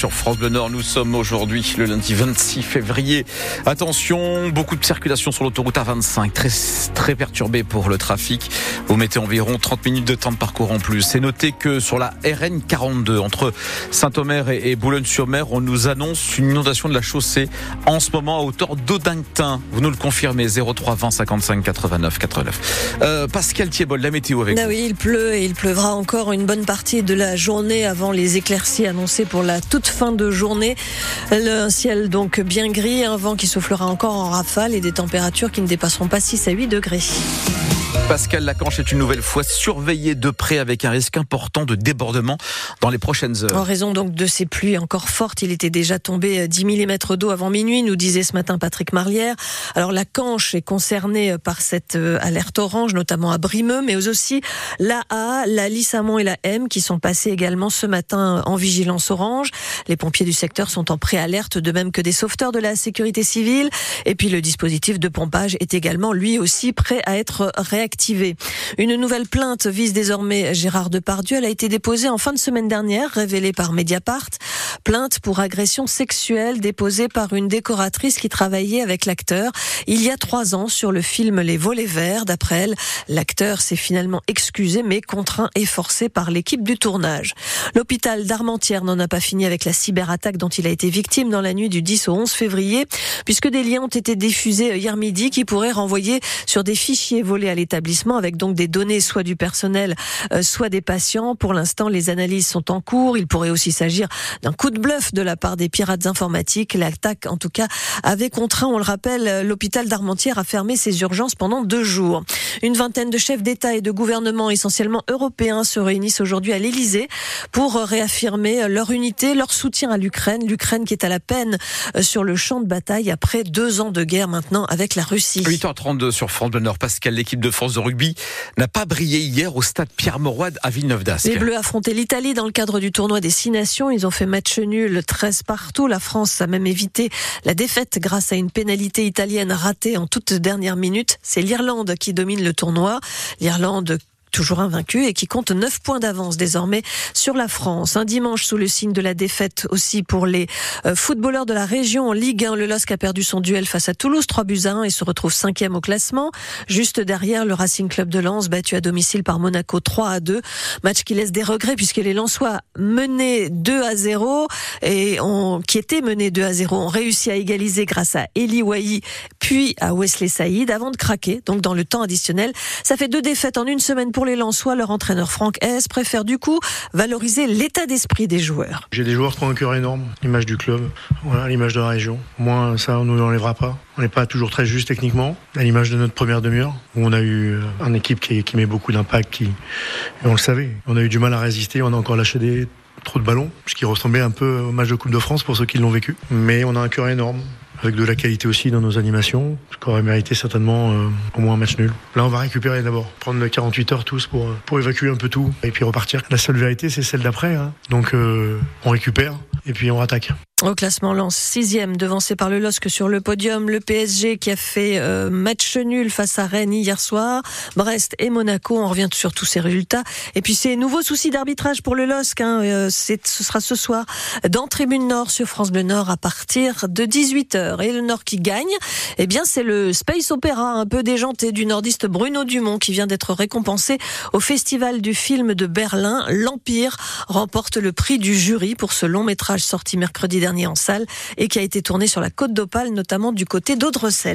sur France Bleu Nord. Nous sommes aujourd'hui le lundi 26 février. Attention, beaucoup de circulation sur l'autoroute A25, très, très perturbée pour le trafic. Vous mettez environ 30 minutes de temps de parcours en plus. C'est noté que sur la RN 42, entre Saint-Omer et Boulogne-sur-Mer, on nous annonce une inondation de la chaussée en ce moment à hauteur d'Audintin. Vous nous le confirmez, 03 20 55 89 89. Euh, Pascal Thiebol, la météo avec ah Oui, il pleut et il pleuvra encore une bonne partie de la journée avant les éclaircies annoncées pour la toute fin de journée. Un ciel donc bien gris, un vent qui soufflera encore en rafale et des températures qui ne dépasseront pas 6 à 8 degrés. Pascal Lacanche est une nouvelle fois surveillé de près avec un risque important de débordement dans les prochaines heures. En raison donc de ces pluies encore fortes, il était déjà tombé 10 mm d'eau avant minuit, nous disait ce matin Patrick Marlière. Alors la Canche est concernée par cette euh, alerte orange, notamment à Brimeux, mais aussi la A, la Lissamont et la M qui sont passées également ce matin en vigilance orange. Les pompiers du secteur sont en préalerte, de même que des sauveteurs de la sécurité civile. Et puis le dispositif de pompage est également lui aussi prêt à être réactivé une nouvelle plainte vise désormais Gérard Depardieu. Elle a été déposée en fin de semaine dernière, révélée par Mediapart. Plainte pour agression sexuelle déposée par une décoratrice qui travaillait avec l'acteur il y a trois ans sur le film Les Volets Verts. D'après elle, l'acteur s'est finalement excusé mais contraint et forcé par l'équipe du tournage. L'hôpital d'Armentières n'en a pas fini avec la cyberattaque dont il a été victime dans la nuit du 10 au 11 février, puisque des liens ont été diffusés hier midi qui pourraient renvoyer sur des fichiers volés à avec donc des données soit du personnel, euh, soit des patients. Pour l'instant, les analyses sont en cours. Il pourrait aussi s'agir d'un coup de bluff de la part des pirates informatiques. L'attaque, en tout cas, avait contraint, on le rappelle, l'hôpital d'Armentières à fermer ses urgences pendant deux jours. Une vingtaine de chefs d'État et de gouvernement, essentiellement européens, se réunissent aujourd'hui à l'Élysée pour réaffirmer leur unité, leur soutien à l'Ukraine. L'Ukraine qui est à la peine euh, sur le champ de bataille après deux ans de guerre maintenant avec la Russie. 8h32 sur France Bleu Nord. Pascal, l'équipe de France de rugby n'a pas brillé hier au stade Pierre-Mauroy à Villeneuve d'Ascq. Les Bleus affrontaient l'Italie dans le cadre du tournoi des Six Nations. Ils ont fait match nul 13 partout. La France a même évité la défaite grâce à une pénalité italienne ratée en toute dernière minute. C'est l'Irlande qui domine le tournoi. L'Irlande toujours invaincu et qui compte 9 points d'avance désormais sur la France. Un dimanche sous le signe de la défaite aussi pour les euh, footballeurs de la région en Ligue 1. Le LOSC a perdu son duel face à Toulouse 3 buts à 1 et se retrouve cinquième au classement. Juste derrière le Racing Club de Lens battu à domicile par Monaco 3 à 2. Match qui laisse des regrets puisque les Lensois menés 2 à 0 et on, qui étaient menés 2 à 0 ont réussi à égaliser grâce à Eli Wahi puis à Wesley Saïd avant de craquer donc dans le temps additionnel. Ça fait deux défaites en une semaine pour pour les Lensois, leur entraîneur Franck S préfère du coup valoriser l'état d'esprit des joueurs. J'ai des joueurs qui ont un cœur énorme, l'image du club, l'image de la région. Moi, ça, on ne nous enlèvera pas. On n'est pas toujours très juste techniquement, à l'image de notre première demi-heure, où on a eu euh, une équipe qui, met beaucoup d'impact, qui, on le savait. On a eu du mal à résister, on a encore lâché des trop de ballons, ce qui ressemblait un peu au match de Coupe de France pour ceux qui l'ont vécu. Mais on a un cœur énorme avec de la qualité aussi dans nos animations, ce qui aurait mérité certainement euh, au moins un match nul. Là, on va récupérer d'abord, prendre 48 heures tous pour, pour évacuer un peu tout et puis repartir. La seule vérité, c'est celle d'après. Hein. Donc, euh, on récupère et puis on attaque. Au classement, Lens sixième, devancé par le LOSC sur le podium. Le PSG qui a fait euh, match nul face à Rennes hier soir. Brest et Monaco, on revient sur tous ces résultats. Et puis ces nouveaux soucis d'arbitrage pour le LOSC. Hein, euh, ce sera ce soir dans Tribune Nord sur France Bleu Nord à partir de 18h. Et le Nord qui gagne, eh bien c'est le Space Opera un peu déjanté du nordiste Bruno Dumont qui vient d'être récompensé au Festival du film de Berlin. L'Empire remporte le prix du jury pour ce long métrage sorti mercredi en salle et qui a été tourné sur la côte d'Opale, notamment du côté d'Audrecel.